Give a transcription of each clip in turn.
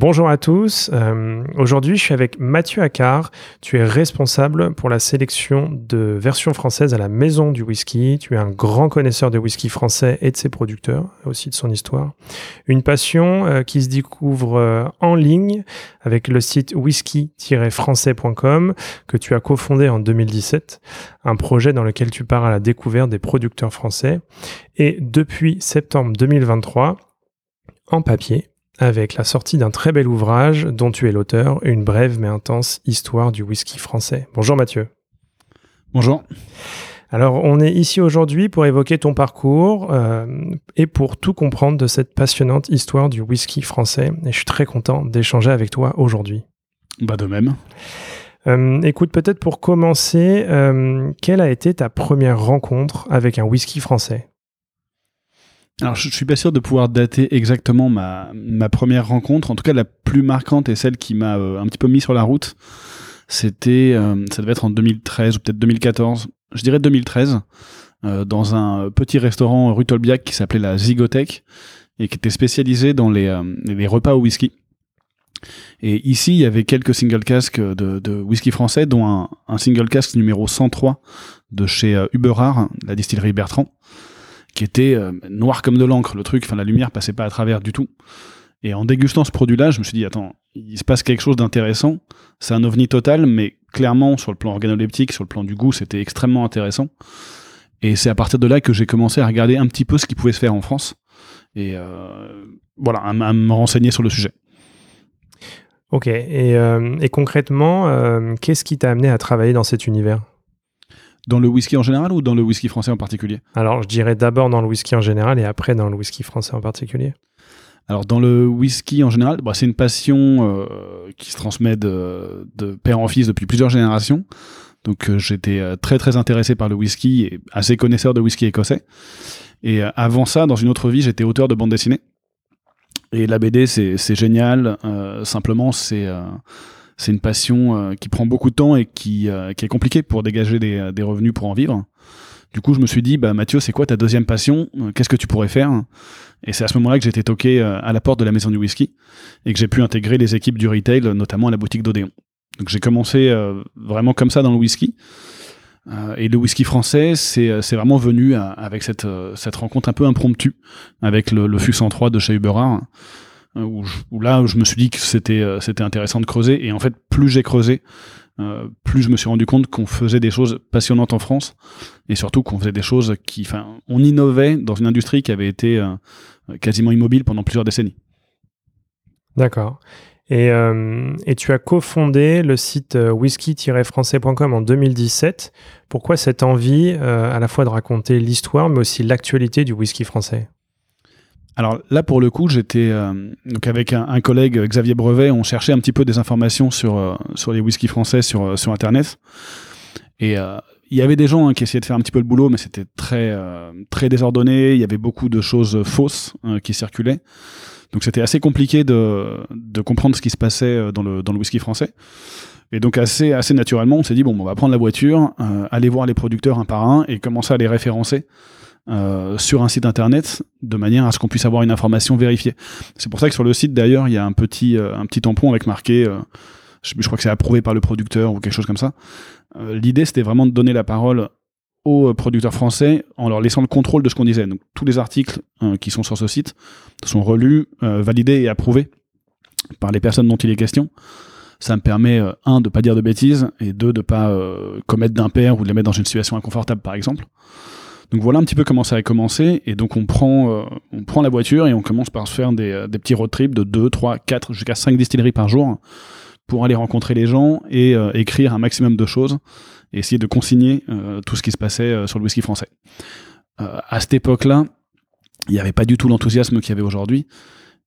Bonjour à tous. Euh, aujourd'hui, je suis avec Mathieu Accard. Tu es responsable pour la sélection de versions françaises à la Maison du Whisky. Tu es un grand connaisseur de whisky français et de ses producteurs, aussi de son histoire. Une passion euh, qui se découvre euh, en ligne avec le site whisky-français.com que tu as cofondé en 2017. Un projet dans lequel tu pars à la découverte des producteurs français. Et depuis septembre 2023, en papier, avec la sortie d'un très bel ouvrage dont tu es l'auteur, une brève mais intense histoire du whisky français. Bonjour Mathieu. Bonjour. Alors on est ici aujourd'hui pour évoquer ton parcours euh, et pour tout comprendre de cette passionnante histoire du whisky français. Et je suis très content d'échanger avec toi aujourd'hui. Bah de même. Euh, écoute, peut-être pour commencer, euh, quelle a été ta première rencontre avec un whisky français? Alors, je, suis pas sûr de pouvoir dater exactement ma, première rencontre. En tout cas, la plus marquante et celle qui m'a euh, un petit peu mis sur la route, c'était, euh, ça devait être en 2013 ou peut-être 2014. Je dirais 2013, euh, dans un petit restaurant rue Tolbiac qui s'appelait la Zigothèque et qui était spécialisé dans les, repas au whisky. Et ici, il y avait quelques single casques de, whisky français, dont un, single cask numéro 103 de chez Uberard, la distillerie Bertrand qui était euh, noir comme de l'encre, le truc, enfin la lumière passait pas à travers du tout. Et en dégustant ce produit-là, je me suis dit, attends, il se passe quelque chose d'intéressant. C'est un ovni total, mais clairement, sur le plan organoleptique, sur le plan du goût, c'était extrêmement intéressant. Et c'est à partir de là que j'ai commencé à regarder un petit peu ce qui pouvait se faire en France. Et euh, voilà, à, me renseigner sur le sujet. Ok, et, euh, et concrètement, qu'est-ce qui t'a amené à travailler dans cet univers? Dans le whisky en général ou dans le whisky français en particulier Alors, je dirais d'abord dans le whisky en général et après dans le whisky français en particulier. Alors, dans le whisky en général, bah, c'est une passion euh, qui se transmet de, père en fils depuis plusieurs générations. Donc, euh, j'étais euh, très très intéressé par le whisky et assez connaisseur de whisky écossais. Et avant ça, dans une autre vie, j'étais auteur de bande dessinée. Et la BD, c'est génial. simplement, c'est c'est une passion euh, qui prend beaucoup de temps et qui, euh, qui est compliquée pour dégager des, des, revenus pour en vivre. Du coup, je me suis dit, bah, Mathieu, c'est quoi ta deuxième passion? Euh, Qu'est-ce que tu pourrais faire? Et c'est à ce moment-là que j'étais toqué à la porte de la maison du whisky et que j'ai pu intégrer les équipes du retail, notamment à la boutique d'Odéon. Donc j'ai commencé vraiment comme ça dans le whisky. et le whisky français, c'est vraiment venu avec cette, cette rencontre un peu impromptue avec le, le FU 103 de chez Uberard euh, où, là je me suis dit que c'était euh, c'était intéressant de creuser et en fait plus j'ai creusé euh, plus je me suis rendu compte qu'on faisait des choses passionnantes en France et surtout qu'on faisait des choses qui enfin on innovait dans une industrie qui avait été quasiment immobile pendant plusieurs décennies. D'accord. Et, et, tu as cofondé le site whisky-français.com en 2017. Pourquoi cette envie à la fois de raconter l'histoire mais aussi l'actualité du whisky français? Alors là, pour le coup, j'étais euh, donc avec un, collègue Xavier Brevet, on cherchait un petit peu des informations sur euh, sur les whiskies français sur euh, sur internet. Et il y avait des gens hein, qui essayaient de faire un petit peu le boulot, mais c'était très très désordonné. Il y avait beaucoup de choses fausses qui circulaient. Donc c'était assez compliqué de, de comprendre ce qui se passait dans le dans le whisky français. Et donc assez assez naturellement, on s'est dit bon, on va prendre la voiture, aller voir les producteurs un par un et commencer à les référencer euh, sur un site internet de manière à ce qu'on puisse avoir une information vérifiée. C'est pour ça que sur le site d'ailleurs il y a un petit euh, un petit tampon avec marqué euh, je, crois que c'est approuvé par le producteur ou quelque chose comme ça. L'idée c'était vraiment de donner la parole aux producteurs français en leur laissant le contrôle de ce qu'on disait. Donc tous les articles qui sont sur ce site sont relus, validés et approuvés par les personnes dont il est question ça me permet un de pas dire de bêtises et deux de pas commettre d'impair ou de les mettre dans une situation inconfortable par exemple Donc voilà un petit peu comment ça a commencé. Et donc on prend, euh, la voiture et on commence par se faire des, euh, petits road trips de 2, 3, 4, jusqu'à 5 distilleries par jour pour aller rencontrer les gens et euh, écrire un maximum de choses et essayer de consigner tout ce qui se passait sur le whisky français. à cette époque-là, il n'y avait pas du tout l'enthousiasme qu'il y avait aujourd'hui.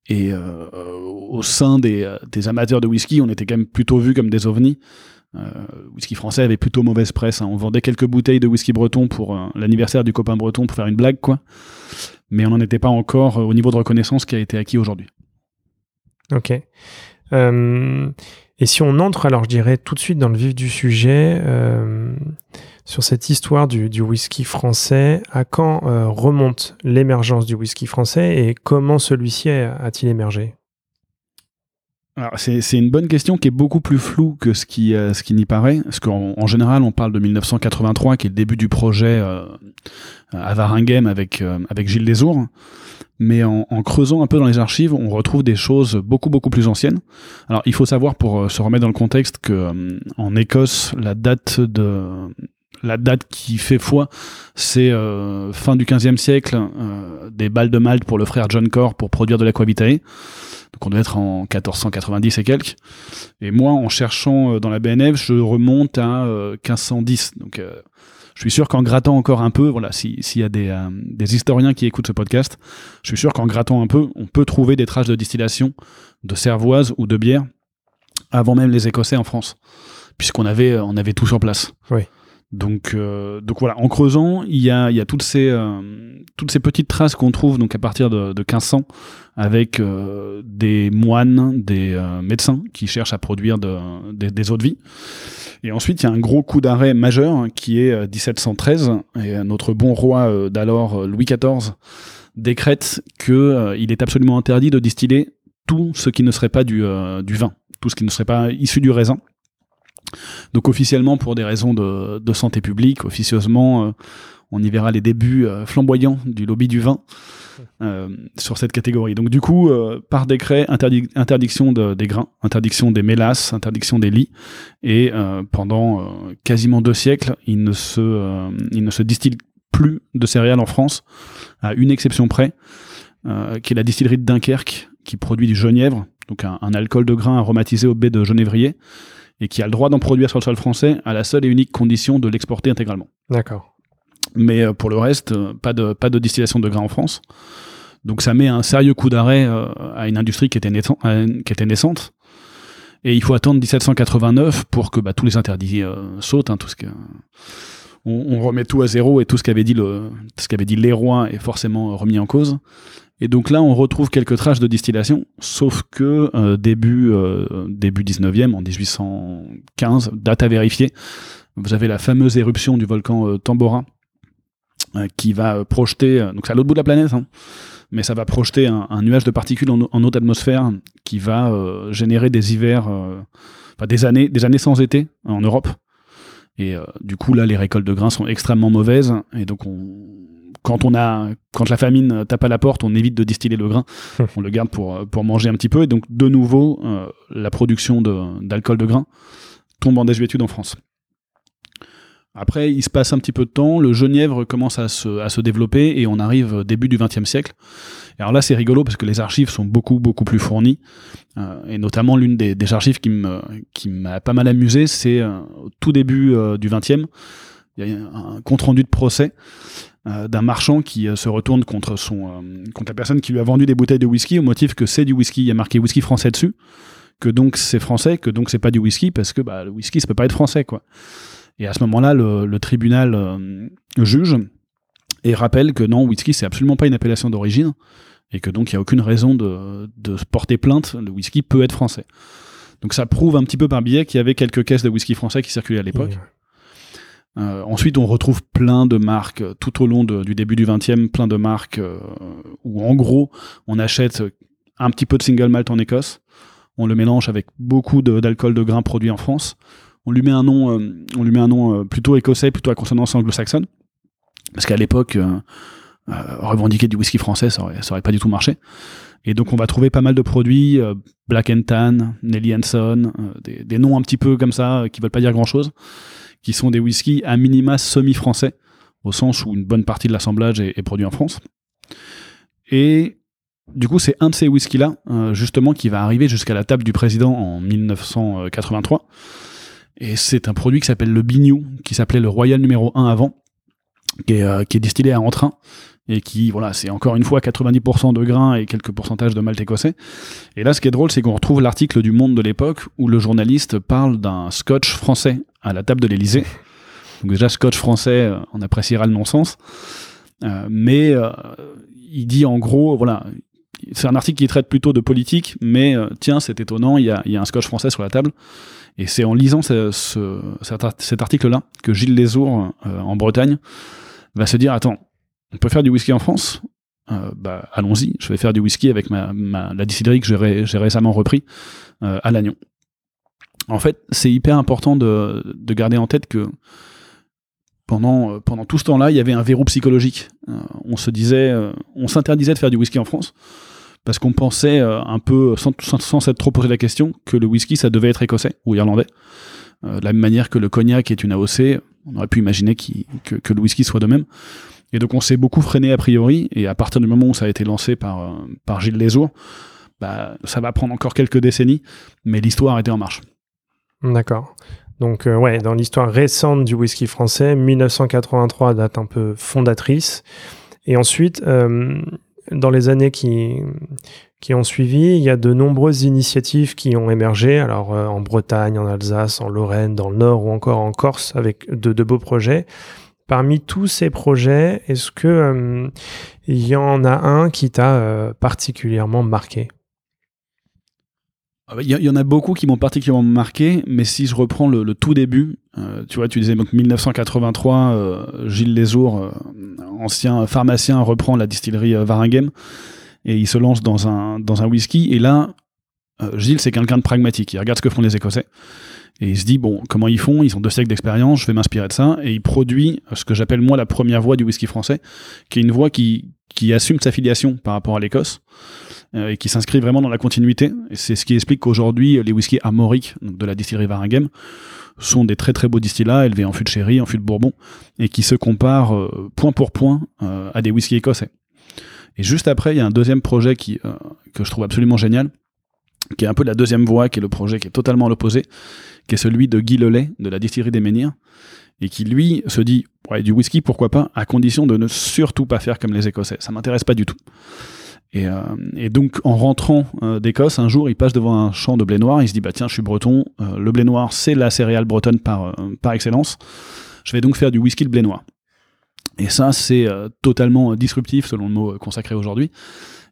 Et au sein des, des, amateurs de whisky, on était quand même plutôt vus comme des ovnis. Euh, whisky français avait plutôt mauvaise presse. Hein. On vendait quelques bouteilles de whisky breton pour euh, l'anniversaire du copain breton pour faire une blague, quoi. Mais on n'en était pas encore euh, au niveau de reconnaissance qui a été acquis aujourd'hui. Ok. et si on entre, alors je dirais tout de suite dans le vif du sujet, sur cette histoire du, du, whisky français, à quand remonte l'émergence du whisky français et comment celui-ci a-t-il émergé? C'est une bonne question qui est beaucoup plus floue que ce qui, euh, ce qui n'y paraît. Parce qu'en en général, on parle de 1983, qui est le début du projet euh, à Varinghem avec, euh, avec Gilles Desours. Mais en, en, creusant un peu dans les archives, on retrouve des choses beaucoup, beaucoup plus anciennes. Alors, il faut savoir, pour euh, se remettre dans le contexte, que en Écosse, la date de, la date qui fait foi, c'est fin du 15e siècle, des balles de Malte pour le frère John Corr pour produire de l'aquavitae. Donc on doit être en 1490 et quelques. Et moi, en cherchant euh, dans la BNF, je remonte à 1510. Euh, Donc euh, je suis sûr qu'en grattant encore un peu, voilà, s'il y a des, des, historiens qui écoutent ce podcast, je suis sûr qu'en grattant un peu, on peut trouver des traces de distillation de cervoise ou de bière avant même les Écossais en France, puisqu'on avait, on avait tout sur place. Oui. Donc, euh, donc voilà, en creusant, il y a, toutes, ces, euh, toutes ces petites traces qu'on trouve donc à partir de, de 1500 avec euh, des moines, des médecins qui cherchent à produire de, des eaux de vie. Et ensuite, il y a un gros coup d'arrêt majeur hein, qui est 1713 et notre bon roi d'alors, Louis XIV, décrète que il est absolument interdit de distiller tout ce qui ne serait pas du, du vin, tout ce qui ne serait pas issu du raisin. Donc officiellement, pour des raisons de, santé publique, officieusement, euh, on y verra les débuts euh, flamboyants du lobby du vin euh, sur cette catégorie. Donc du coup, par décret, interdiction des grains, interdiction des mélasses, interdiction des lits, et pendant quasiment deux siècles, il ne se, il distille plus de céréales en France, à une exception près, qui est la distillerie de Dunkerque, qui produit du genièvre, donc un, un alcool de grain aromatisé au baie de genévrier et qui a le droit d'en produire sur le sol français à la seule et unique condition de l'exporter intégralement. D'accord. Mais euh, pour le reste, euh, pas de, pas de distillation de grains en France. Donc ça met un sérieux coup d'arrêt euh, à une industrie qui était, qui était naissante. Et il faut attendre 1789 pour que bah, tous les interdits sautent. Hein, tout ce que, on, remet tout à zéro et tout ce qu'avait dit le, ce qu'avait dit les rois est forcément remis en cause. Et donc là, on retrouve quelques traces de distillation, sauf que euh, début, euh, début 19e, en 1815, date à vérifier, vous avez la fameuse éruption du volcan euh, Tambora, qui va projeter, donc c'est à l'autre bout de la planète, hein, mais ça va projeter un, nuage de particules en, haute atmosphère qui va générer des hivers, enfin des années, des années sans été en Europe. Et du coup, là, les récoltes de grains sont extrêmement mauvaises, et donc on, quand on a, quand la famine tape à la porte, on évite de distiller le grain, on le garde pour, pour manger un petit peu. Et donc, de nouveau, euh, la production d'alcool de, grain tombe en désuétude en France. Après, il se passe un petit peu de temps, le genièvre commence à se, à se développer et on arrive début du XXe siècle. Et alors là, c'est rigolo parce que les archives sont beaucoup, beaucoup plus fournies. Euh, et notamment, l'une des, des, archives qui m'a qui pas mal amusé, c'est euh, au tout début du XXe, il y a un compte rendu de procès euh, d'un marchand qui euh, se retourne contre son euh, contre la personne qui lui a vendu des bouteilles de whisky au motif que c'est du whisky, il y a marqué whisky français dessus, que donc c'est français, que donc c'est pas du whisky parce que bah, le whisky ça peut pas être français quoi. Et à ce moment-là, le, tribunal juge et rappelle que non, whisky c'est absolument pas une appellation d'origine et que donc il y a aucune raison de, porter plainte, le whisky peut être français. Donc ça prouve un petit peu par biais qu'il y avait quelques caisses de whisky français qui circulaient à l'époque. Euh, ensuite, on retrouve plein de marques euh, tout au long du début du 20e, plein de marques euh, où en gros, on achète un petit peu de single malt en Écosse, on le mélange avec beaucoup d'alcool de, grain produit en France, on lui met un nom, on lui met un nom plutôt écossais, plutôt à consonance anglo-saxonne, parce qu'à l'époque, revendiquer du whisky français, ça aurait, ça pas du tout marché. Et donc on va trouver pas mal de produits, Black and Tan, Nelly Hanson, des, noms un petit peu comme ça qui veulent pas dire grand chose qui sont des whiskies à minima semi-français. au sens où une bonne partie de l'assemblage est, produit en France. Et du coup, c'est un de ces whiskies-là, justement, qui va arriver jusqu'à la table du président en 1983. Et c'est un produit qui s'appelle le Bignou, qui s'appelait le Royal numéro 1 avant, qui est, qui est distillé à entrain et qui, voilà, c'est encore une fois 90% de grains et quelques pourcentages de malt écossais. Et là, ce qui est drôle, c'est qu'on retrouve l'article du Monde de l'époque où le journaliste parle d'un scotch français à la table de l'Elysée. Donc déjà, scotch français, euh, on appréciera le non-sens. Euh, mais euh, il dit en gros, voilà, c'est un article qui traite plutôt de politique, mais tiens, c'est étonnant, il y, a, un scotch français sur la table. Et c'est en lisant ce, ce, cet, article-là que Gilles Lesourd, en Bretagne, va se dire, attends, on peut faire du whisky en France? Bah, allons-y, je vais faire du whisky avec la distillerie que j'ai récemment repris à Lannion. En fait, c'est hyper important de, garder en tête que pendant, pendant tout ce temps-là, il y avait un verrou psychologique. Euh, on se disait, on s'interdisait de faire du whisky en France parce qu'on pensait un peu, sans, sans s'être trop posé la question, que le whisky, ça devait être écossais ou irlandais. de la même manière que le cognac est une AOC, on aurait pu imaginer que, le whisky soit de même. Et donc on s'est beaucoup freiné a priori, et à partir du moment où ça a été lancé par, euh, par Gilles Lesourd, bah, ça va prendre encore quelques décennies, mais l'histoire était en marche. D'accord. Donc euh, ouais, dans l'histoire récente du whisky français, 1983 date un peu fondatrice. Et ensuite, euh, dans les années qui, qui ont suivi, il y a de nombreuses initiatives qui ont émergé, alors en Bretagne, en Alsace, en Lorraine, dans le Nord ou encore en Corse, avec de, de beaux projets. Parmi tous ces projets, est-ce que euh, il y en a un qui t'a euh, particulièrement marqué? Il y, en a beaucoup qui m'ont particulièrement marqué, mais si je reprends le, tout début, euh, tu vois, tu disais donc 1983, Gilles Lesourd, ancien pharmacien, reprend la distillerie Varinghem et il se lance dans un, dans un whisky. Et là, Gilles, c'est quelqu'un de pragmatique. Il regarde ce que font les Écossais. Et il se dit, bon, comment ils font? Ils ont deux siècles d'expérience, je vais m'inspirer de ça. Et il produit ce que j'appelle moi la première voix du whisky français, qui est une voix qui, qui assume sa filiation par rapport à l'Écosse euh, et qui s'inscrit vraiment dans la continuité. Et c'est ce qui explique qu'aujourd'hui, les whiskies armoriques de la distillerie Varinghem sont des très très beaux distillats élevés en fût de sherry, en fût de bourbon, et qui se comparent euh, point pour point euh, à des whiskies écossais. Et juste après, il y a un deuxième projet qui, que je trouve absolument génial, qui est un peu la deuxième voie, qui est le projet qui est totalement l'opposé, qui est celui de Guy Lelay, de la distillerie des Menhirs, et qui lui se dit ouais, du whisky, pourquoi pas, à condition de ne surtout pas faire comme les Écossais. Ça m'intéresse pas du tout. Et, euh, donc, en rentrant euh, d'Écosse, un jour, il passe devant un champ de blé noir. Il se dit bah tiens, je suis breton. Euh, le blé noir, c'est la céréale bretonne par par excellence. Je vais donc faire du whisky de blé noir. Et ça, c'est totalement disruptif selon le mot consacré aujourd'hui.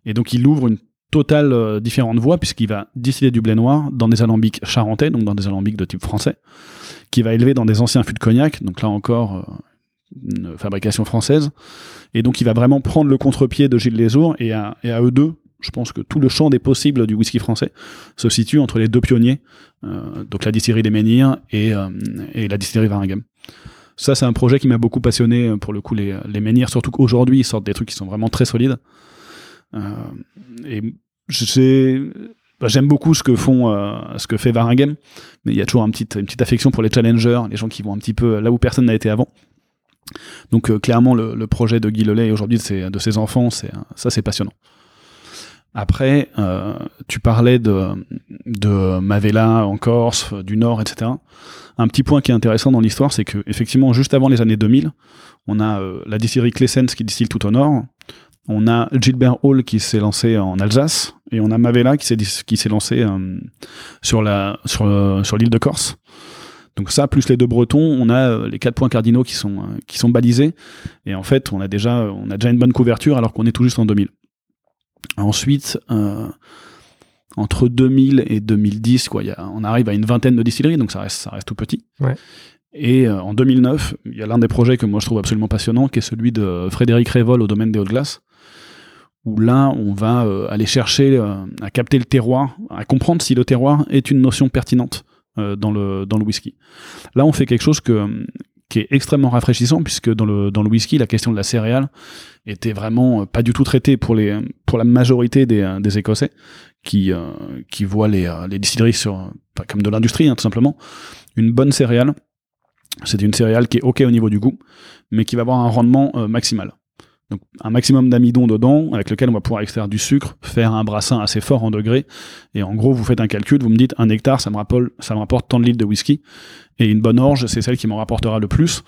Et donc, il ouvre une totale euh, différente voie, puisqu'il va distiller du blé noir dans des alambics charentais, donc dans des alambics de type français, qui va élever dans des anciens fûts de cognac, donc là encore euh, une fabrication française, et donc il va vraiment prendre le contre-pied de Gilles Lesourd, et à, eux deux, je pense que tout le champ des possibles du whisky français se situe entre les deux pionniers, euh, donc la distillerie des Menhirs et, et la distillerie Varinghem. Ça, c'est un projet qui m'a beaucoup passionné, pour le coup, les, les Menhirs, surtout qu'aujourd'hui, ils sortent des trucs qui sont vraiment très solides. Euh, et bah, j'aime beaucoup ce que font, euh, ce que fait Varinghem, mais il y a toujours une petite, affection pour les challengers, les gens qui vont un petit peu là où personne n'a été avant. Donc euh, clairement, le, projet de Guy Lelay aujourd'hui de ses, de ses enfants, c'est ça, c'est passionnant. Après, tu parlais de, de Mavella en Corse, du Nord, etc. Un petit point qui est intéressant dans l'histoire, c'est que effectivement, juste avant les années 2000, on a la distillerie Clessens qui distille tout au nord, on a Gilbert Hall qui s'est lancé en Alsace et on a Mavella qui s'est qui s'est lancé euh, sur la sur, euh, sur l'île de Corse. Donc ça plus les deux Bretons, on a euh, les quatre points cardinaux qui sont qui sont balisés et en fait on a déjà on a déjà une bonne couverture alors qu'on est tout juste en 2000. Ensuite entre 2000 et 2010 quoi, on arrive à une vingtaine de distilleries donc ça reste ça reste tout petit. Et en 2009, il y a l'un des projets que moi je trouve absolument passionnant, qui est celui de Frédéric Révol au domaine des Hautes-Glaces, où là, on va euh, aller chercher euh, à capter le terroir, à comprendre si le terroir est une notion pertinente euh, dans, le, dans le whisky. Là, on fait quelque chose que, qui est extrêmement rafraîchissant, puisque dans le, dans le whisky, la question de la céréale était vraiment pas du tout traitée pour, les, pour la majorité des, des Écossais, qui, qui voient les, les distilleries sur, comme de l'industrie, hein, tout simplement. Une bonne céréale, C'est une céréale qui est OK au niveau du goût, mais qui va avoir un rendement maximal. Donc un maximum d'amidon dedans, avec lequel on va pouvoir extraire du sucre, faire un brassin assez fort en degrés. Et en gros, vous faites un calcul, vous me dites un hectare, ça me rapporte, ça me rapporte tant de litres de whisky. Et une bonne orge, c'est celle qui m'en rapportera le plus.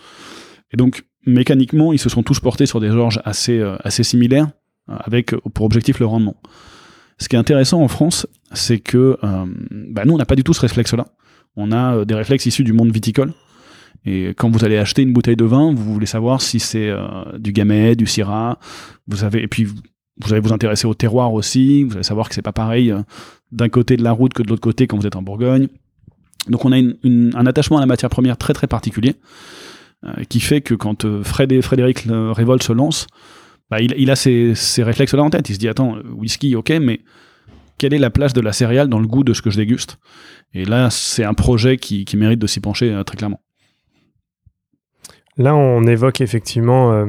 Et donc, mécaniquement, ils se sont tous portés sur des orges assez, euh, assez similaires, euh, avec pour objectif le rendement. Ce qui est intéressant en France, c'est que euh, bah, nous, on n'a pas du tout ce réflexe-là. On a des réflexes issus du monde viticole. Et quand vous allez acheter une bouteille de vin, vous voulez savoir si c'est euh, du Gamay, du Syrah. Vous avez et puis vous allez vous intéresser au terroir aussi. Vous allez savoir que c'est pas pareil euh, d'un côté de la route que de l'autre côté quand vous êtes en Bourgogne. Donc on a un attachement à la matière première très très particulier euh, qui fait que quand Fred et Frédéric Révolt se lance, bah, il, a ces, réflexes-là en tête. Il se dit attends, whisky, ok, mais quelle est la place de la céréale dans le goût de ce que je déguste? Et là, c'est un projet qui, qui mérite de s'y pencher très clairement. Là, on évoque effectivement, euh,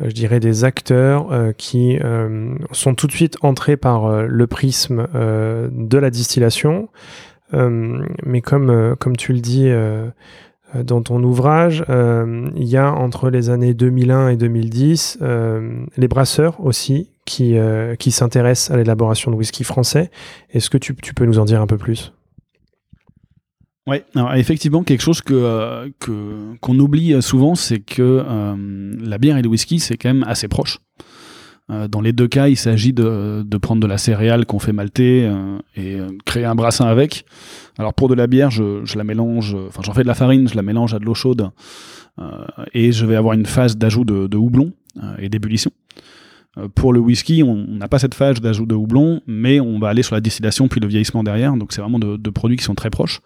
je dirais, des acteurs euh, qui euh, sont tout de suite entrés par le prisme de la distillation. mais comme, tu le dis dans ton ouvrage, il y a entre les années 2001 et 2010 les brasseurs aussi qui, s'intéressent à l'élaboration de whisky français. Est-ce que tu peux nous en dire un peu plus? Alors effectivement, quelque chose que euh, que qu'on oublie souvent, c'est que euh, la bière et le whisky, c'est quand même assez proche. Euh, dans les deux cas, il s'agit de, de prendre de la céréale qu'on fait malter et créer un brassin avec. Alors pour de la bière, je, je la mélange, enfin j'en fais de la farine, je la mélange à de l'eau chaude et je vais avoir une phase d'ajout de, de, houblon et d'ébullition. Pour le whisky, on n'a pas cette phase d'ajout de houblon, mais on va aller sur la distillation puis le vieillissement derrière. Donc c'est vraiment de, de, produits qui sont très proches.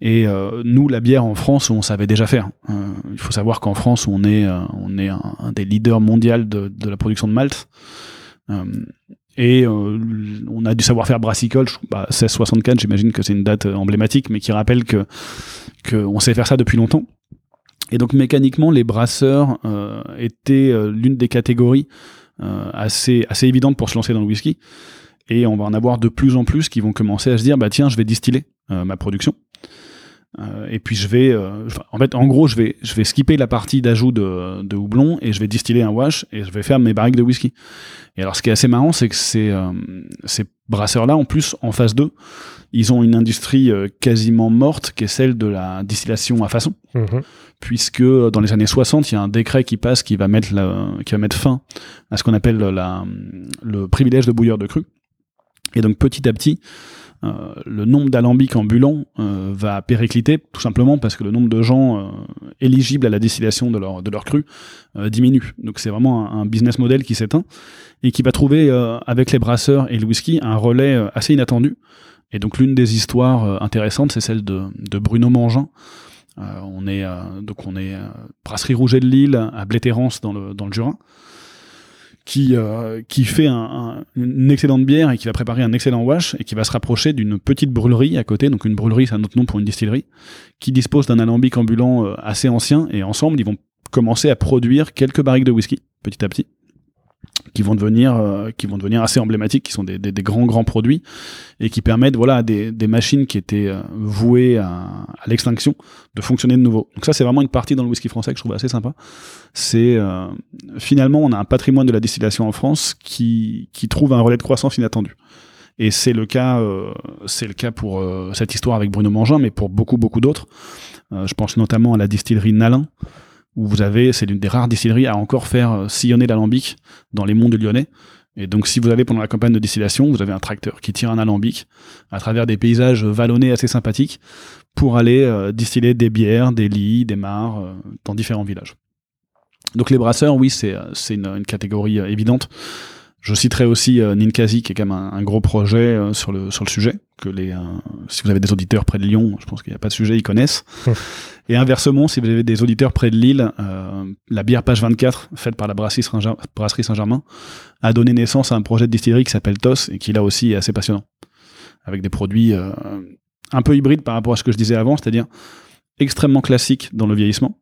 Et euh, nous, la bière en France, on savait déjà faire. Euh, il faut savoir qu'en France, on est, euh, on est un, des leaders mondiaux de, de, la production de malt. et on a du savoir-faire brassicole. Bah, 1664, j'imagine que c'est une date emblématique, mais qui rappelle que qu'on sait faire ça depuis longtemps. Et donc mécaniquement, les brasseurs étaient l'une des catégories assez, assez évidentes pour se lancer dans le whisky. Et on va en avoir de plus en plus qui vont commencer à se dire, bah tiens, je vais distiller ma production. Euh, et puis je vais, euh, en fait, en gros, je vais, je vais skipper la partie d'ajout de, de, houblon et je vais distiller un wash et je vais faire mes barriques de whisky. Et alors, ce qui est assez marrant, c'est que ces, euh, ces brasseurs-là, en plus, en phase 2, ils ont une industrie quasiment morte qui est celle de la distillation à façon. Mhm. Puisque dans les années 60, il y a un décret qui passe qui va mettre, la, qui va mettre fin à ce qu'on appelle la, le privilège de bouilleur de cru. Et donc petit à petit, euh, le nombre d'alambics ambulants euh, va péricliter, tout simplement parce que le nombre de gens euh, éligibles à la distillation de leur, de leur cru diminue. Donc c'est vraiment un, business model qui s'éteint et qui va trouver avec les brasseurs et le whisky un relais assez inattendu. Et donc l'une des histoires intéressantes, c'est celle de, Bruno Mangin. on est donc on est brasserie Rouget de Lille à Blétérance dans le dans le Jura qui, euh, qui fait un, une excellente bière et qui va préparer un excellent wash et qui va se rapprocher d'une petite brûlerie à côté. Donc une brûlerie, c'est un autre nom pour une distillerie, qui dispose d'un alambic ambulant euh, assez ancien et ensemble, ils vont commencer à produire quelques barriques de whisky petit à petit qui vont devenir euh, qui vont devenir assez emblématiques qui sont des, grands grands produits et qui permettent voilà des, des machines qui étaient euh, vouées à, à l'extinction de fonctionner de nouveau. Donc ça c'est vraiment une partie dans le whisky français que je trouve assez sympa. C'est euh, finalement on a un patrimoine de la distillation en France qui qui trouve un relais de croissance inattendu. Et c'est le cas c'est le cas pour cette histoire avec Bruno Mangin mais pour beaucoup beaucoup d'autres. Je pense notamment à la distillerie Nalin vous avez, c'est l'une des rares distilleries à encore faire euh, sillonner l'alambic dans les monts du Lyonnais. Et donc, si vous allez pendant la campagne de distillation, vous avez un tracteur qui tire un alambic à travers des paysages vallonnés assez sympathiques pour aller euh, distiller des bières, des lits, des mares euh, dans différents villages. Donc, les brasseurs, oui, c'est une, catégorie évidente. Je citerai aussi euh, Ninkasi, qui est quand même un, gros projet euh, sur, le, sur le sujet, que les, euh, si vous avez des auditeurs près de Lyon, je pense qu'il n'y a pas de sujet, ils connaissent. Et inversement, si vous avez des auditeurs près de Lille, la bière page 24, faite par la brasserie Saint-Germain, a donné naissance à un projet de distillerie qui s'appelle TOS, et qui là aussi est assez passionnant. Avec des produits un peu hybrides par rapport à ce que je disais avant, c'est-à-dire extrêmement classiques dans le vieillissement.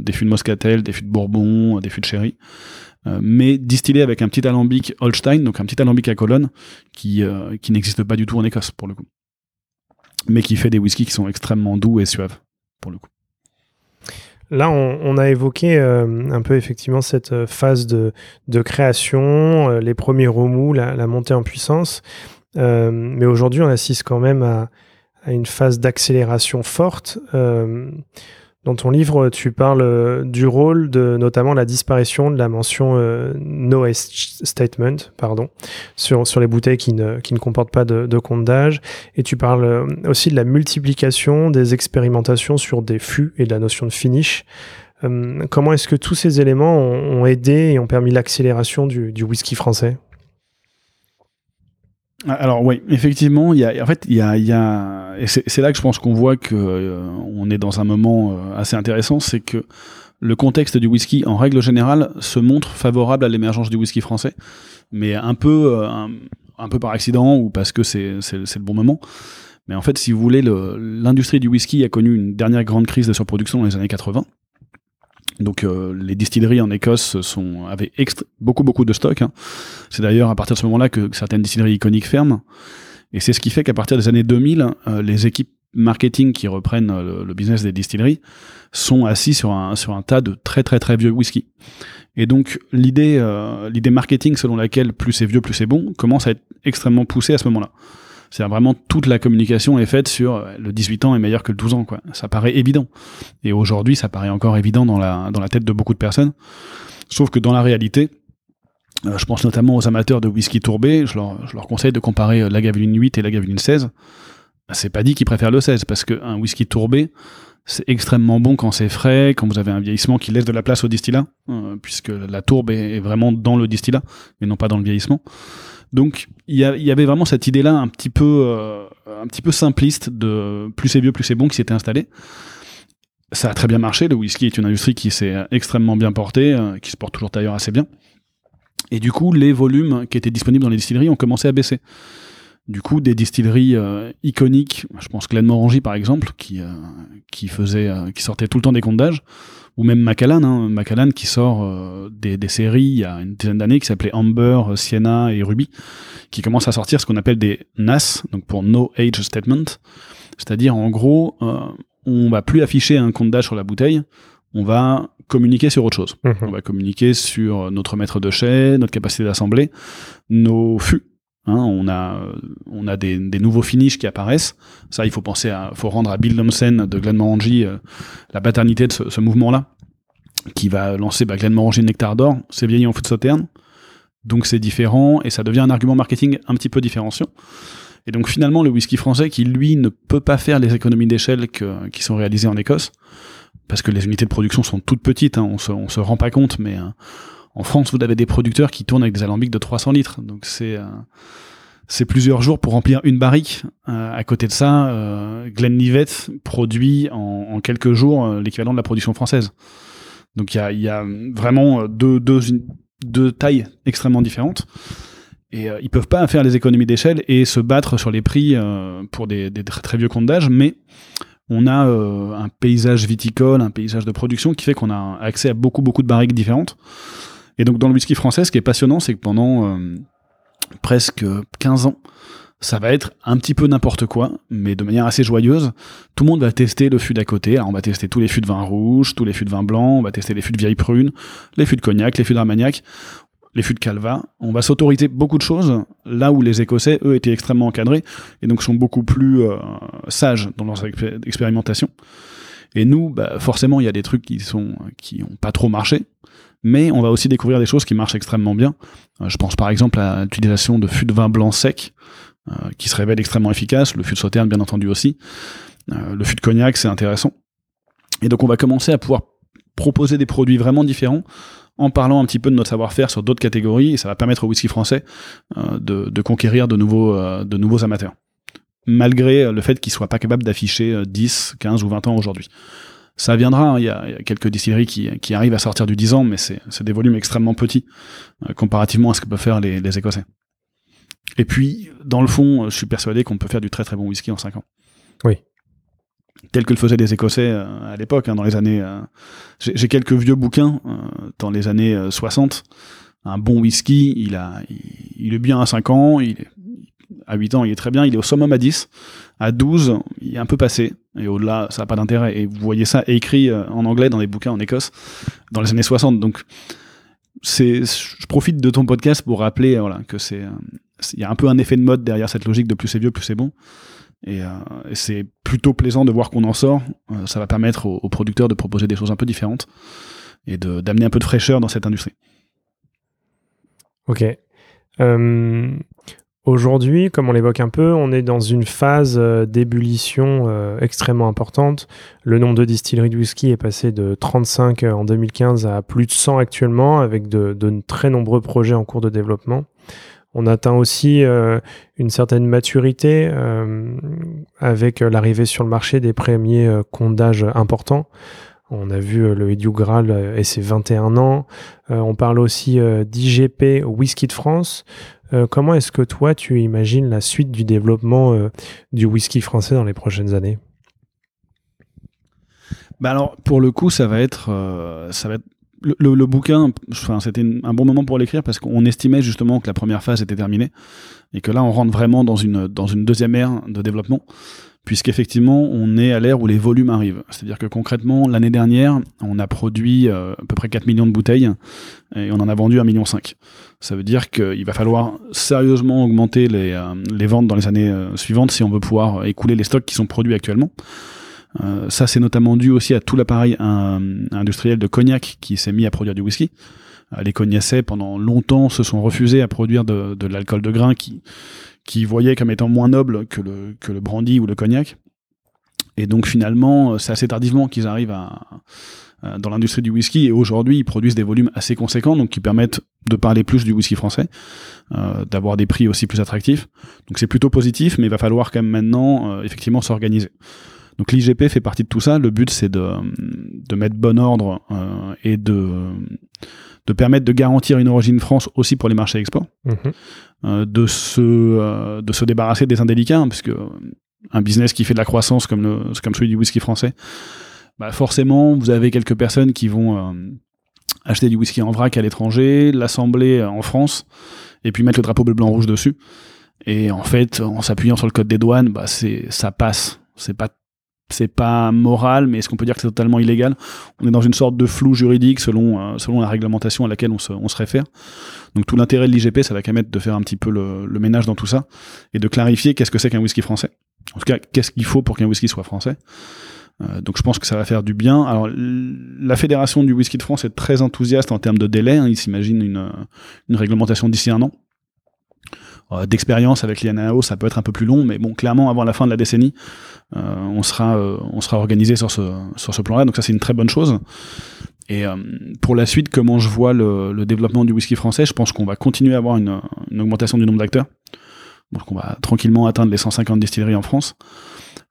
des fûts de Moscatel, des fûts de Bourbon, des fûts de Sherry, euh, mais distillé avec un petit alambic Holstein, donc un petit alambic à colonne, qui, euh, qui n'existe pas du tout en Écosse, pour le coup. Mais qui fait des whiskies qui sont extrêmement doux et suaves, pour le coup. Là, on, a évoqué euh, un peu effectivement cette phase de, création, les premiers remous, la, montée en puissance. mais aujourd'hui, on assiste quand même à une phase d'accélération forte. Dans ton livre, tu parles euh, du rôle de notamment la disparition de la mention euh, No Statement pardon, sur, sur les bouteilles qui ne, qui ne comportent pas de, compte d'âge. Et tu parles euh, aussi de la multiplication des expérimentations sur des fûts et de la notion de finish. comment est-ce que tous ces éléments ont, aidé et ont permis l'accélération du whisky français? Alors oui, effectivement, il y a, en fait, il y a, il y a c'est là que je pense qu'on voit que euh, on est dans un moment euh, assez intéressant, c'est que le contexte du whisky, en règle générale, se montre favorable à l'émergence du whisky français, mais un peu, euh, un, peu par accident ou parce que c'est le bon moment. Mais en fait, si vous voulez, l'industrie du whisky a connu une dernière grande crise de surproduction dans les années 80. Donc euh, les distilleries en Écosse sont, avaient beaucoup beaucoup de stock. Hein. C'est d'ailleurs à partir de ce moment-là que certaines distilleries iconiques ferment. Et c'est ce qui fait qu'à partir des années 2000, euh, les équipes marketing qui reprennent euh, le, business des distilleries sont assis sur un, sur un tas de très très très vieux whisky. Et donc l'idée l'idée marketing selon laquelle plus c'est vieux plus c'est bon commence à être extrêmement poussée à ce moment-là. C'est vraiment toute la communication est faite sur euh, le 18 ans est meilleur que le 12 ans, quoi. Ça paraît évident. Et aujourd'hui, ça paraît encore évident dans la, dans la tête de beaucoup de personnes. Sauf que dans la réalité, euh, je pense notamment aux amateurs de whisky tourbé, je leur, je leur conseille de comparer euh, la Gaveline 8 et la Gaveline 16. Bah, c'est pas dit qu'ils préfèrent le 16, parce qu'un whisky tourbé, c'est extrêmement bon quand c'est frais, quand vous avez un vieillissement qui laisse de la place au distillat, puisque la tourbe est, vraiment dans le distillat, mais non pas dans le vieillissement. Donc il y, avait vraiment cette idée-là un petit peu euh, un petit peu simpliste de plus c'est vieux plus c'est bon qui s'était installé. Ça a très bien marché. Le whisky est une industrie qui s'est extrêmement bien portée, euh, qui se porte toujours d'ailleurs assez bien. Et du coup, les volumes qui étaient disponibles dans les distilleries ont commencé à baisser. Du coup, des distilleries euh, iconiques, je pense Glenmorangie par exemple, qui qui sortait tout le temps des comptes ou même Macallan, hein, Macallan qui sort euh, des, des, séries il y a une dizaine d'années qui s'appelait Amber, Sienna et Ruby, qui commence à sortir ce qu'on appelle des NAS, donc pour No Age Statement, c'est-à-dire en gros, euh, on va plus afficher un compte d'âge sur la bouteille, on va communiquer sur autre chose. Mhm. On va communiquer sur notre maître de chai, notre capacité d'assembler, nos fûts. Hein, on a, on a des, nouveaux finishes qui apparaissent. Ça, il faut penser à, faut rendre à Bill Lumsen de Glenmorangie euh, la paternité de ce, mouvement-là, qui va lancer bah, Glenmorangie Nectar d'or. C'est vieilli en foot sauterne, donc c'est différent et ça devient un argument marketing un petit peu différenciant. Et donc finalement, le whisky français, qui lui ne peut pas faire les économies d'échelle qui sont réalisées en Écosse, parce que les unités de production sont toutes petites, hein, on se, se rend pas compte, mais euh, en France, vous avez des producteurs qui tournent avec des alambics de 300 litres. Donc c'est euh, c'est plusieurs jours pour remplir une barrique. Euh, à côté de ça, euh, Glenlivet produit en, quelques jours euh, l'équivalent de la production française. Donc il y a, y a, vraiment deux, deux, deux tailles extrêmement différentes. Et ils peuvent pas faire les économies d'échelle et se battre sur les prix pour des, des, très, très vieux comptes d'âge, mais on a un paysage viticole, un paysage de production qui fait qu'on a accès à beaucoup beaucoup de barriques différentes. Et donc dans le whisky français, ce qui est passionnant, c'est que pendant euh, presque 15 ans, ça va être un petit peu n'importe quoi, mais de manière assez joyeuse. Tout le monde va tester le fût d'à côté. Alors on va tester tous les fûts de vin rouge, tous les fûts de vin blanc, on va tester les fûts de vieille prune, les fûts de cognac, les fûts d'armagnac, les fûts de calva. On va s'autoriser beaucoup de choses, là où les Écossais, eux, étaient extrêmement encadrés, et donc sont beaucoup plus euh, sages dans leurs expérimentations. Et nous, bah, forcément, il y a des trucs qui sont qui pas trop marché, mais on va aussi découvrir des choses qui marchent extrêmement bien. Euh, je pense par exemple à l'utilisation de fûts de vin blanc sec, euh, qui se révèle extrêmement efficace, le fût de sauterne bien entendu aussi. Euh, le fût de cognac, c'est intéressant. Et donc on va commencer à pouvoir proposer des produits vraiment différents en parlant un petit peu de notre savoir-faire sur d'autres catégories, et ça va permettre au whisky français de, conquérir de nouveaux, amateurs. Malgré le fait qu'ils soient pas capables d'afficher 10, 15 ou 20 ans aujourd'hui. Ça viendra, hein. il, y a, quelques distilleries qui, qui, arrivent à sortir du 10 ans, mais c'est des volumes extrêmement petits euh, comparativement à ce que peuvent faire les, les, Écossais. Et puis, dans le fond, je suis persuadé qu'on peut faire du très très bon whisky en 5 ans. Oui. Tel que le faisaient les Écossais euh, à l'époque, hein, dans les années... Euh, j'ai quelques vieux bouquins dans les années 60. Un bon whisky, il, a, il, est bien à 5 ans, il est à 8 ans, il est très bien. Il est au summum à 10. À 12, il est un peu passé. Et au-delà, ça n'a pas d'intérêt. Et vous voyez ça écrit en anglais dans des bouquins en Écosse dans les années 60. Donc, je profite de ton podcast pour rappeler voilà, que c'est, il y a un peu un effet de mode derrière cette logique de plus c'est vieux, plus c'est bon. Et, c'est plutôt plaisant de voir qu'on en sort. ça va permettre aux, producteurs de proposer des choses un peu différentes et d'amener un peu de fraîcheur dans cette industrie. Ok. Euh, aujourd'hui, comme on l'évoque un peu, on est dans une phase euh, d'ébullition euh, extrêmement importante. Le nombre de distilleries de whisky est passé de 35 en 2015 à plus de 100 actuellement, avec de, très nombreux projets en cours de développement. On atteint aussi une certaine maturité avec l'arrivée sur le marché des premiers d'âge importants. On a vu euh, le Edu Graal euh, et ses 21 ans. Euh, on parle aussi d'IGP Whisky de France. comment est-ce que toi, tu imagines la suite du développement du whisky français dans les prochaines années? Bah alors, pour le coup, ça va être, ça va être le, bouquin, enfin, c'était un bon moment pour l'écrire parce qu'on estimait justement que la première phase était terminée et que là, on rentre vraiment dans une, dans une deuxième ère de développement puisqu'effectivement, on est à l'ère où les volumes arrivent. C'est-à-dire que concrètement, l'année dernière, on a produit euh, à peu près 4 millions de bouteilles et on en a vendu 1,5 million. Ça veut dire qu'il va falloir sérieusement augmenter les, euh, ventes dans les années euh, suivantes si on veut pouvoir écouler les stocks qui sont produits actuellement. ça, c'est notamment dû aussi à tout l'appareil industriel de cognac qui s'est mis à produire du whisky. les cognacets, pendant longtemps, se sont refusés à produire de l'alcool de grain qui qui voyaient comme étant moins noble que le, que le brandy ou le cognac. Et donc finalement, euh, c'est assez tardivement qu'ils arrivent à, dans l'industrie du whisky. Et aujourd'hui, ils produisent des volumes assez conséquents, donc qui permettent de parler plus du whisky français, euh, d'avoir des prix aussi plus attractifs. Donc c'est plutôt positif, mais il va falloir quand même maintenant euh, effectivement s'organiser. Donc l'IGP fait partie de tout ça. Le but, c'est de, de mettre bon ordre euh, et de, de permettre de garantir une origine France aussi pour les marchés export, mhm. euh, de, se, euh, de se débarrasser des indélicats, hein, parce que un business qui fait de la croissance comme, le, comme celui du whisky français, bah forcément, vous avez quelques personnes qui vont acheter du whisky en vrac à l'étranger, l'assembler en France, et puis mettre le drapeau bleu blanc rouge dessus. Et en fait, en s'appuyant sur le code des douanes, bah c'est ça passe. C'est pas c'est pas moral, mais est-ce qu'on peut dire que c'est totalement illégal? On est dans une sorte de flou juridique selon, euh, selon la réglementation à laquelle on se, on se réfère. Donc tout l'intérêt de l'IGP, ça va quand même être de faire un petit peu le, le ménage dans tout ça et de clarifier qu'est-ce que c'est qu'un whisky français. En tout cas, qu'est-ce qu'il faut pour qu'un whisky soit français. Euh, donc je pense que ça va faire du bien. Alors la fédération du whisky de France est très enthousiaste en termes de délai. Hein. Ils s'imaginent une, une réglementation d'ici un an. Euh, d'expérience avec l'INAO, ça peut être un peu plus long, mais bon, clairement, avant la fin de la décennie, euh, on sera euh, on sera organisé sur ce sur ce plan-là. Donc ça, c'est une très bonne chose. Et pour la suite, comment je vois le, le développement du whisky français, je pense qu'on va continuer à avoir une, une augmentation du nombre d'acteurs. Donc on va tranquillement atteindre les 150 distilleries en France.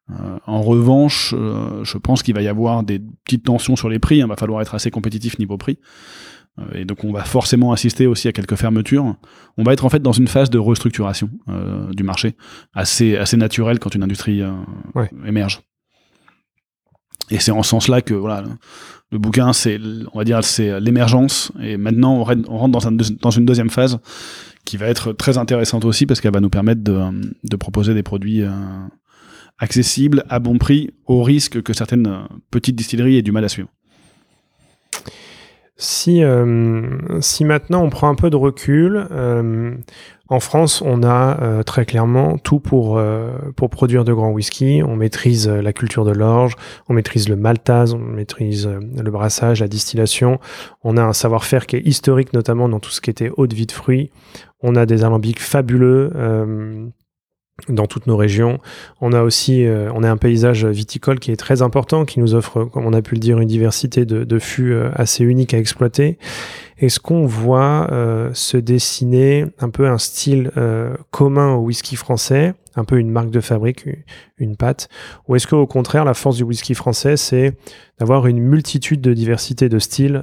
Euh, en revanche, euh, je pense qu'il va y avoir des petites tensions sur les prix. Il va falloir être assez compétitif niveau prix. Euh, et donc on va forcément assister aussi à quelques fermetures. On va être en fait dans une phase de restructuration euh, du marché, assez, assez naturelle quand une industrie euh, émerge. Et c'est en ce sens-là que voilà, le bouquin, c'est, on va dire, c'est l'émergence. Et maintenant, on rentre dans, un, dans, une deuxième phase qui va être très intéressante aussi parce qu'elle va nous permettre de, de proposer des produits accessibles à bon prix, au risque que certaines petites distilleries aient du mal à suivre. Si, euh, si maintenant on prend un peu de recul, euh, en France, on a euh, très clairement tout pour, pour produire de grands whisky. On maîtrise la culture de l'orge, on maîtrise le maltase, on maîtrise le brassage, la distillation. On a un savoir-faire qui est historique, notamment dans tout ce qui était eau de vie de fruits. On a des alambics fabuleux dans toutes nos régions. On a aussi euh, on a un paysage viticole qui est très important, qui nous offre, comme on a pu le dire, une diversité de, de fûts euh, assez unique à exploiter. Est-ce qu'on voit euh, se dessiner un peu un style commun au whisky français, un peu une marque de fabrique, une pâte, ou est-ce qu'au contraire la force du whisky français, c'est d'avoir une multitude de diversités de styles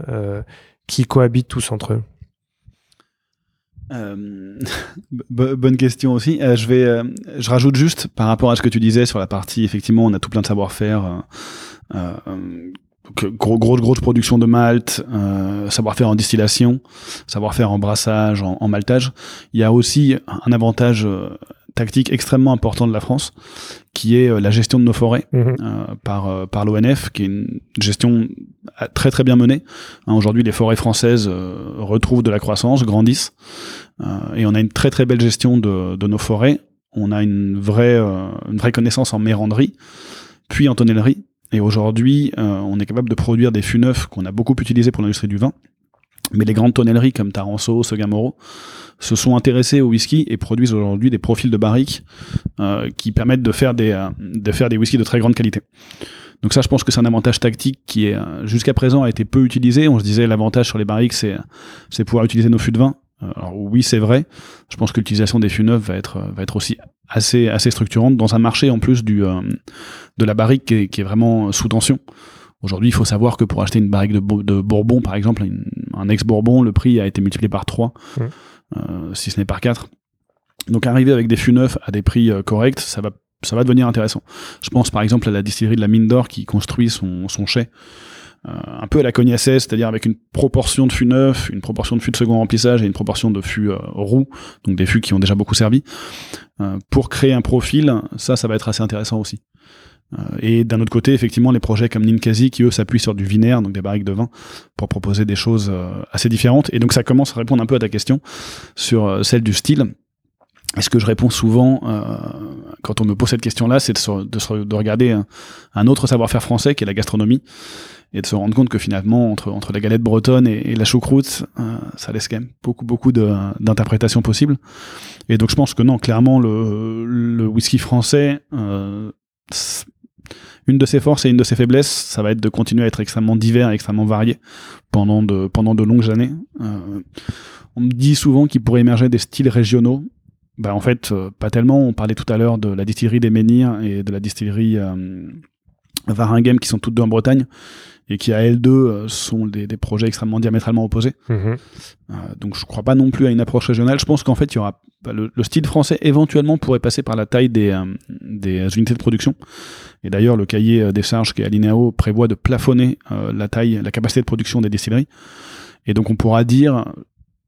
qui cohabitent tous entre eux? Euh, bonne question aussi. Euh, je vais, euh, je rajoute juste par rapport à ce que tu disais sur la partie. Effectivement, on a tout plein de savoir-faire. gros, grosse, grosse production de malt, savoir-faire en distillation, savoir-faire en brassage, en, maltage. Il y a aussi un avantage tactique extrêmement important de la France, qui est la gestion de nos forêts Mhm. par, par l'ONF, qui est une gestion très très bien menée. Hein, Aujourd'hui, les forêts françaises retrouvent de la croissance, grandissent, et on a une très très belle gestion de, de nos forêts. On a une vraie, une vraie connaissance en méranderie, puis en tonnellerie. Et aujourd'hui, on est capable de produire des fûts neufs qu'on a beaucoup utilisés pour l'industrie du vin. Mais les grandes tonnelleries comme Taranso, Sogamoro se sont intéressées au whisky et produisent aujourd'hui des profils de barriques euh, qui permettent de faire des euh, de faire des whiskies de très grande qualité. Donc ça, je pense que c'est un avantage tactique qui est jusqu'à présent a été peu utilisé. On se disait l'avantage sur les barriques, c'est c'est pouvoir utiliser nos fûts de vin. Alors oui, c'est vrai. Je pense que l'utilisation des fûts neufs va être va être aussi assez assez structurante dans un marché en plus du euh, de la barrique qui est, vraiment sous tension. Aujourd'hui, il faut savoir que pour acheter une barrique de, Bourbon, par exemple, un ex-Bourbon, le prix a été multiplié par 3, Mmh. Euh, si ce n'est par 4. Donc arriver avec des fûts neufs à des prix euh, corrects, ça va, ça va devenir intéressant. Je pense par exemple à la distillerie de la Mine d'Or qui construit son, son chai euh, un peu à la cognacée, c'est-à-dire avec une proportion de fûts neufs, une proportion de fûts de second remplissage et une proportion de fûts roux, donc des fûts qui ont déjà beaucoup servi. Pour créer un profil, ça, ça va être assez intéressant aussi. Euh, et d'un autre côté, effectivement, les projets comme Ninkasi qui eux s'appuient sur du vinaire, donc des barriques de vin, pour proposer des choses euh, assez différentes. Et donc ça commence à répondre un peu à ta question sur euh, celle du style. Et ce que je réponds souvent euh, quand on me pose cette question-là, c'est de, de, de regarder un, autre savoir-faire français qui est la gastronomie et de se rendre compte que finalement entre, entre la galette bretonne et, la choucroute, ça laisse quand même beaucoup beaucoup d'interprétations possibles. Et donc je pense que non, clairement le, le whisky français, euh, une de ses forces et une de ses faiblesses, ça va être de continuer à être extrêmement divers et extrêmement varié pendant de, longues années. Euh, on me dit souvent qu'il pourrait émerger des styles régionaux. Bah en fait, euh, pas tellement. On parlait tout à l'heure de la distillerie des Menhirs et de la distillerie euh, qui sont toutes deux en Bretagne et qui à L2 euh, sont des, des projets extrêmement diamétralement opposés. Mhm. Euh, donc je crois pas non plus à une approche régionale. Je pense qu'en fait, il y aura bah, le, le style français éventuellement pourrait passer par la taille des, euh, des unités de production. Et d'ailleurs, le cahier des charges qui est Alineo prévoit de plafonner euh, la taille, la capacité de production des distilleries. Et donc on pourra dire,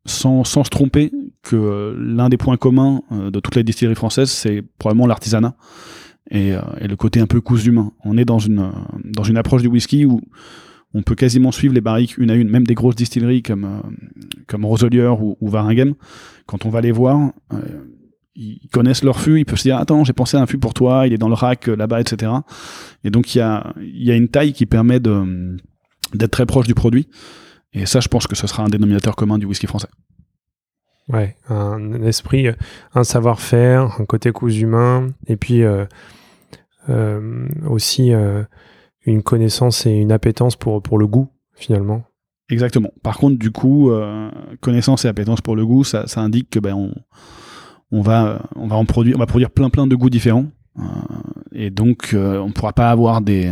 sans, sans se tromper, que l'un des points communs de toutes les distilleries françaises, c'est probablement l'artisanat et, euh, et le côté un peu cousu humain. On est dans une, euh, dans une approche du whisky où on peut quasiment suivre les barriques une à une, même des grosses distilleries comme, euh, comme Roselier ou, ou. Quand on va les voir, ils connaissent leur fût, ils peuvent se dire attends j'ai pensé à un fût pour toi, il est dans le rack là-bas, etc. Et donc il y a, y a une taille qui permet d'être très proche du produit. Et ça, je pense que ce sera un dénominateur commun du whisky français. Ouais, un esprit, un savoir-faire, un côté cousu humain, et puis aussi euh, une connaissance et une appétence pour, pour le goût, finalement. Exactement. Par contre, du coup, euh, connaissance et appétence pour le goût, ça, ça indique que ben on, on va on va en produire on va produire plein plein de goûts différents. Euh, et donc, euh, on ne pourra pas avoir des,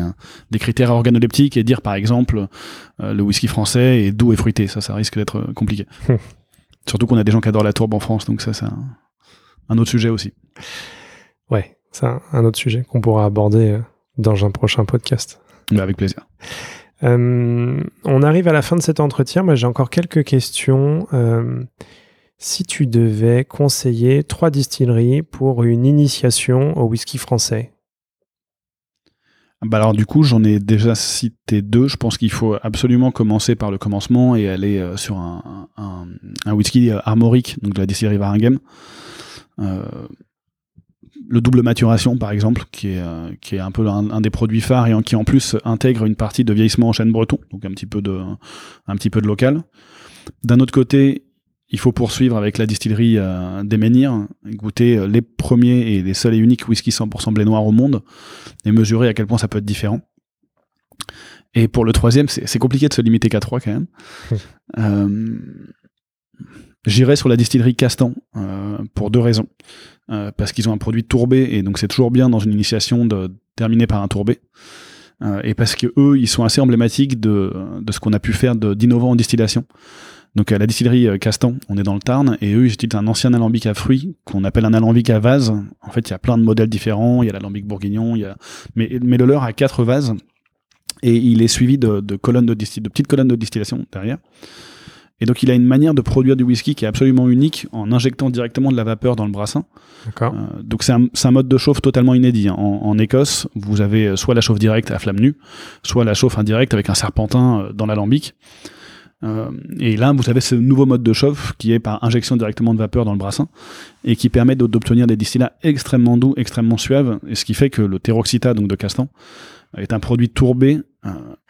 des critères organoleptiques et dire, par exemple, euh, le whisky français est doux et fruité. Ça, ça risque d'être euh, compliqué. Surtout qu'on a des gens qui adorent la tourbe en France, donc ça, c'est un, un autre sujet aussi. Ouais, un, un autre sujet qu'on pourra aborder euh, dans un prochain podcast. Mais avec plaisir. Euh, on arrive à la fin de cet entretien. Moi, j'ai encore quelques questions. Euh, si tu devais conseiller trois distilleries pour une initiation au whisky français, Bah alors du coup, j'en ai déjà cité deux. Je pense qu'il faut absolument commencer par le commencement et aller euh, sur un, un, un whisky armorique, donc de la distillerie Varinghem. Euh, le double maturation, par exemple, qui est, euh, qui est un peu un, un des produits phares et en, qui en plus intègre une partie de vieillissement en chêne breton, donc un petit peu de, un petit peu de local. D'un autre côté, il faut poursuivre avec la distillerie euh, des Menhirs, goûter euh, les premiers et les seuls et uniques whisky 100% blé noir au monde et mesurer à quel point ça peut être différent. Et pour le troisième, c'est c'est compliqué de se limiter qu'à trois quand même. Euh, J'irai sur la distillerie Castan euh, pour deux raisons. Euh, parce qu'ils ont un produit tourbé et donc c'est toujours bien dans une initiation de terminer par un tourbé. Euh, et parce que eux, ils sont assez emblématiques de, de ce qu'on a pu faire d'innovant en distillation. Donc à la distillerie euh, Castan, on est dans le Tarn, et eux ils utilisent un ancien alambic à fruits qu'on appelle un alambic à vase. En fait, il y a plein de modèles différents. Il y a l'alambic bourguignon, il y a mais, mais le leur a quatre vases et il est suivi de, de colonnes de, de petites colonnes de distillation derrière. Et donc il a une manière de produire du whisky qui est absolument unique en injectant directement de la vapeur dans le brassin. D'accord. Euh, donc c'est un, mode de chauffe totalement inédit. hein. En, en Écosse, vous avez euh, soit la chauffe directe à flamme nue, soit la chauffe indirecte avec un serpentin euh, dans l'alambic. Euh, et là, vous avez ce nouveau mode de chauffe qui est par injection directement de vapeur dans le brassin et qui permet d'obtenir des distillats extrêmement doux, extrêmement suaves, et ce qui fait que le Teroxita, donc de Castan, est un produit tourbé,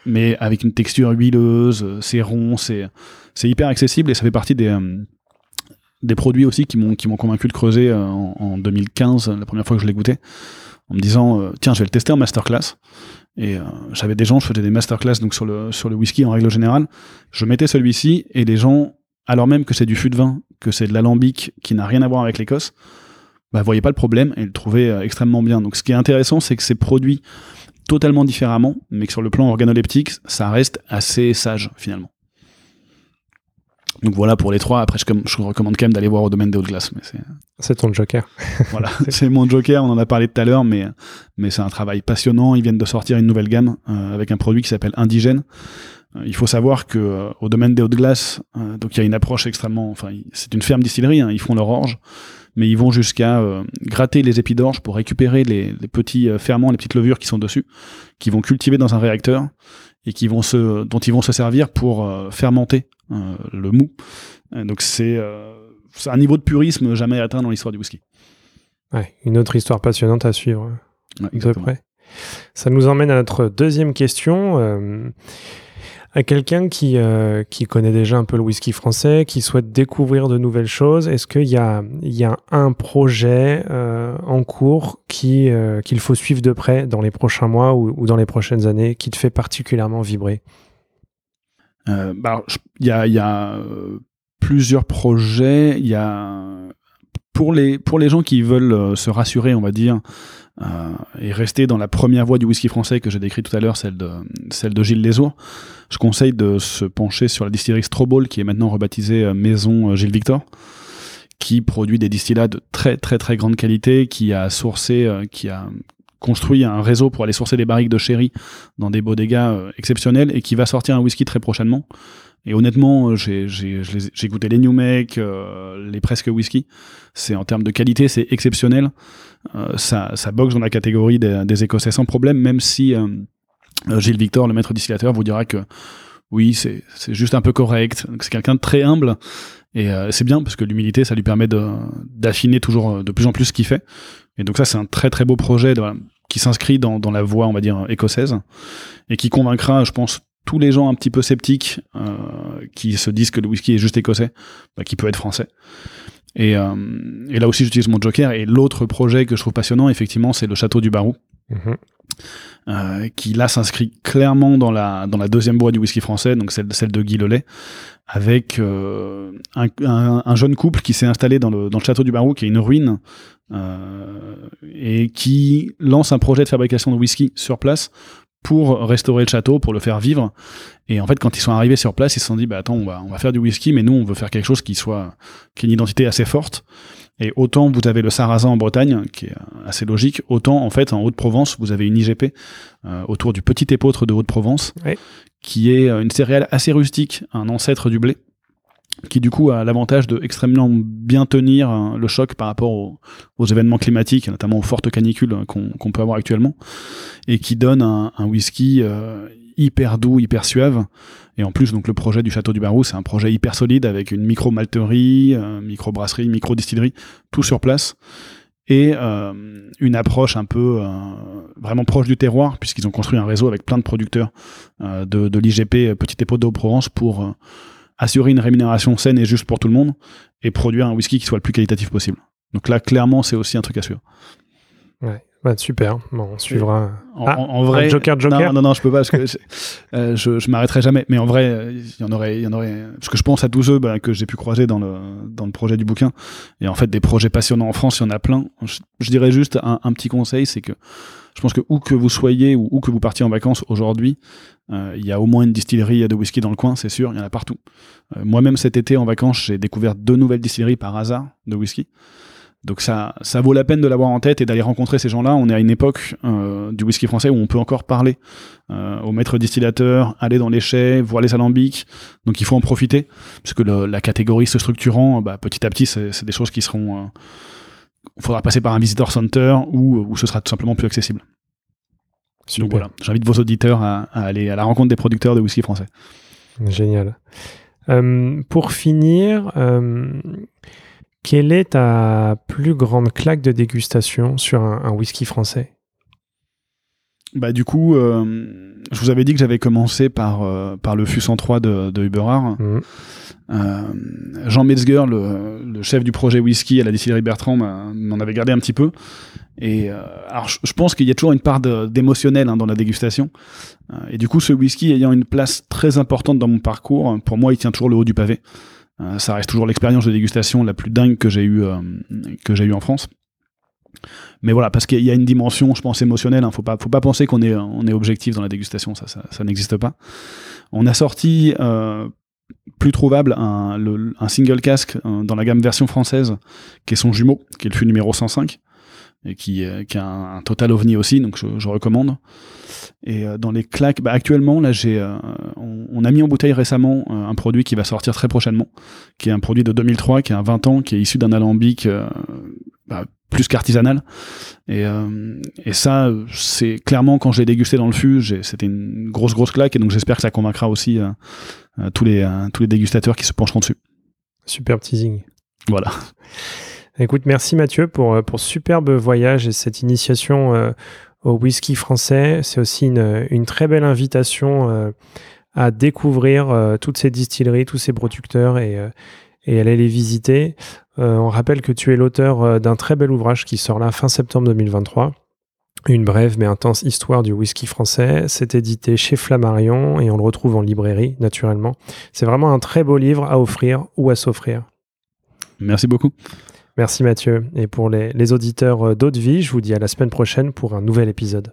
mais avec une texture huileuse, euh, c'est rond, c'est hyper accessible et ça fait partie des euh, des produits aussi qui m'ont convaincu de creuser euh, en, en 2015, la première fois que je l'ai goûté, en me disant euh, tiens je vais le tester en masterclass. Et euh, j'avais des gens, je faisais des masterclass donc sur le sur le whisky en règle générale. Je mettais celui-ci et les gens, alors même que c'est du fût de vin, que c'est de l'alambic qui n'a rien à voir avec l'Écosse, bah voyaient pas le problème et le trouvaient euh, extrêmement bien. Donc ce qui est intéressant, c'est que c'est produit totalement différemment, mais que sur le plan organoleptique, ça reste assez sage finalement. Donc voilà pour les trois. Après, je, je recommande quand même d'aller voir au domaine des hautes glaces. Mais c'est C'est ton joker. voilà, c'est mon joker. On en a parlé tout à l'heure, mais mais c'est un travail passionnant. Ils viennent de sortir une nouvelle gamme euh, avec un produit qui s'appelle Indigène. Euh, il faut savoir que euh, au domaine des hautes glaces, donc il y a une approche extrêmement. Enfin, c'est une ferme distillerie. hein, ils font leur orge, mais ils vont jusqu'à euh, gratter les épis d'orge pour récupérer les, les petits euh, ferments, les petites levures qui sont dessus, qui vont cultiver dans un réacteur et qui vont se, dont ils vont se servir pour euh, fermenter le mou. Donc c'est c'est un niveau de purisme jamais atteint dans l'histoire du whisky. Ouais, une autre histoire passionnante à suivre. Ouais, de près. Ça nous emmène à notre deuxième question. À quelqu'un qui, euh, qui connaît déjà un peu le whisky français, qui souhaite découvrir de nouvelles choses, est-ce qu'il y a, y a un projet euh, en cours qui, euh, qu'il faut suivre de près dans les prochains mois ou, dans les prochaines années qui te fait particulièrement vibrer? Bah, il y a, y a plusieurs projets. Y a pour les pour les gens qui veulent se rassurer, on va dire, et rester dans la première voie du whisky français que j'ai décrit tout à l'heure, celle de celle de Gilles Lesour. Je conseille de se pencher sur la distillerie Strobel, qui est maintenant rebaptisée euh, Maison euh, Gilles Victor, qui produit des distillats de très très très grande qualité, qui a sourcé, euh, qui a construit un réseau pour aller sourcer des barriques de sherry dans des bodegas euh, exceptionnels et qui va sortir un whisky très prochainement. Et honnêtement, euh, j'ai goûté les New Make, euh, les presque whisky. C'est en termes de qualité, c'est exceptionnel. Euh, ça, boxe dans la catégorie des, Écossais sans problème, même si euh, euh, Gilles Victor, le maître distillateur, vous dira que oui, c'est juste un peu correct. C'est quelqu'un de très humble et c'est bien parce que l'humilité, ça lui permet d'affiner toujours de plus en plus ce qu'il fait. Et donc ça, c'est un très très beau projet qui s'inscrit dans, la voie, on va dire, écossaise et qui convaincra, je pense, tous les gens un petit peu sceptiques qui se disent que le whisky est juste écossais, bah, qui peut être français. Et, euh, et là aussi, j'utilise mon joker. Et l'autre projet que je trouve passionnant, effectivement, c'est le château du Barou, Mhm. euh, qui là s'inscrit clairement dans la, dans la deuxième voie du whisky français, donc celle, celle de Guy Lelay, avec euh, un, un- un jeune couple qui s'est installé dans le, dans le château du Barou, qui est une ruine, et qui lance un projet de fabrication de whisky sur place pour restaurer le château, pour le faire vivre. Et en fait, quand ils sont arrivés sur place, ils se sont dit, bah attends, on va, on va faire du whisky, mais nous, on veut faire quelque chose qui soit, qui ait une identité assez forte. Et autant vous avez le sarrasin en Bretagne, qui est assez logique, autant en fait en Haute-Provence, vous avez une IGP euh, autour du petit épeautre de Haute-Provence, Oui. qui est une céréale assez rustique, un ancêtre du blé, qui du coup a l'avantage de extrêmement bien tenir euh, le choc par rapport aux, événements climatiques, notamment aux fortes canicules euh, qu'on peut avoir actuellement, et qui donne un, whisky euh, hyper doux, hyper suave. Et en plus, donc le projet du château du Barou, c'est un projet hyper solide avec une micro malterie, euh, micro brasserie, micro distillerie, tout sur place et euh, une approche un peu vraiment proche du terroir puisqu'ils ont construit un réseau avec plein de producteurs de, l'IGP Petite Épaule de Haute-Provence pour assurer une rémunération saine et juste pour tout le monde et produire un whisky qui soit le plus qualitatif possible. Donc là, clairement, c'est aussi un truc à suivre. Ouais. Bah, super. Bon, on suivra. En, Ah, en- vrai, Joker, Joker Non, non, non, je peux pas parce que je, euh, je, je m'arrêterai jamais. Mais en vrai, il y en aurait, il y en aurait. Parce que je pense à tous ceux bah, que j'ai pu croiser dans le dans le projet du bouquin. Et en fait, des projets passionnants en France, il y en a plein. Je, je dirais juste un, un petit conseil, c'est que je pense que où que vous soyez ou où que vous partiez en vacances aujourd'hui, euh, il y a au moins une distillerie de whisky dans le coin, c'est sûr. Il y en a partout. Euh, Moi-même cet été en vacances, j'ai découvert deux nouvelles distilleries par hasard de whisky. Donc ça, vaut la peine de l'avoir en tête et d'aller rencontrer ces gens-là. On est à une époque euh, du whisky français où on peut encore parler euh, aux maîtres distillateurs, aller dans les chais, voir les alambics. Donc il faut en profiter, puisque le, la catégorie se structurant, bah, petit à petit, c'est des choses qui seront... Il faudra passer par un visitor center ou, ou ce sera tout simplement plus accessible. Donc voilà, j'invite vos auditeurs à, à, aller à la rencontre des producteurs de whisky français. Génial. Euh, pour finir, euh, quelle est ta plus grande claque de dégustation sur un, un whisky français? Bah du coup, euh, je vous avais dit que j'avais commencé par euh, par le Fus 103 de, de. Mmh. Euh, Jean Metzger, le, le, chef du projet whisky à la distillerie Bertrand, m'en avait gardé un petit peu. Et alors, je, pense qu'il y a toujours une part d'émotionnel hein, dans la dégustation. Et du coup, ce whisky ayant une place très importante dans mon parcours, pour moi, il tient toujours le haut du pavé. Ça reste toujours l'expérience de dégustation la plus dingue que j'ai eu que j'ai eu en France. Mais voilà, parce qu'il y a une dimension, je pense, émotionnelle. Hein. Faut pas, faut pas penser qu'on est, on est objectif dans la dégustation. Ça, ça, n'existe pas. On a sorti euh, plus trouvable un, le, un single casque euh, dans la gamme version française, qui est son jumeau, qui est le fût numéro 105 et qui, euh, qui a un, total ovni aussi, donc je, recommande. Et dans les claques, bah actuellement, là, j'ai, on, a mis en bouteille récemment un produit qui va sortir très prochainement, qui est un produit de 2003, qui a 20 ans, qui est issu d'un alambic bah, plus qu'artisanal. Et, euh, et ça, c'est clairement quand j'ai dégusté dans le fût, c'était une grosse grosse claque. Et donc j'espère que ça convaincra aussi euh, euh, tous les tous les dégustateurs qui se pencheront dessus. Super teasing. Voilà. Écoute, merci Mathieu pour pour ce superbe voyage et cette initiation au whisky français. C'est aussi une, une très belle invitation à découvrir toutes ces distilleries, tous ces producteurs et et aller les visiter. Euh, on rappelle que tu es l'auteur euh, d'un très bel ouvrage qui sort là fin septembre 2023. Une brève mais intense histoire du whisky français. C'est édité chez Flammarion et on le retrouve en librairie, naturellement. C'est vraiment un très beau livre à offrir ou à s'offrir. Merci beaucoup. Merci Mathieu. Et pour les, les auditeurs euh, d'Haute Vie, je vous dis à la semaine prochaine pour un nouvel épisode.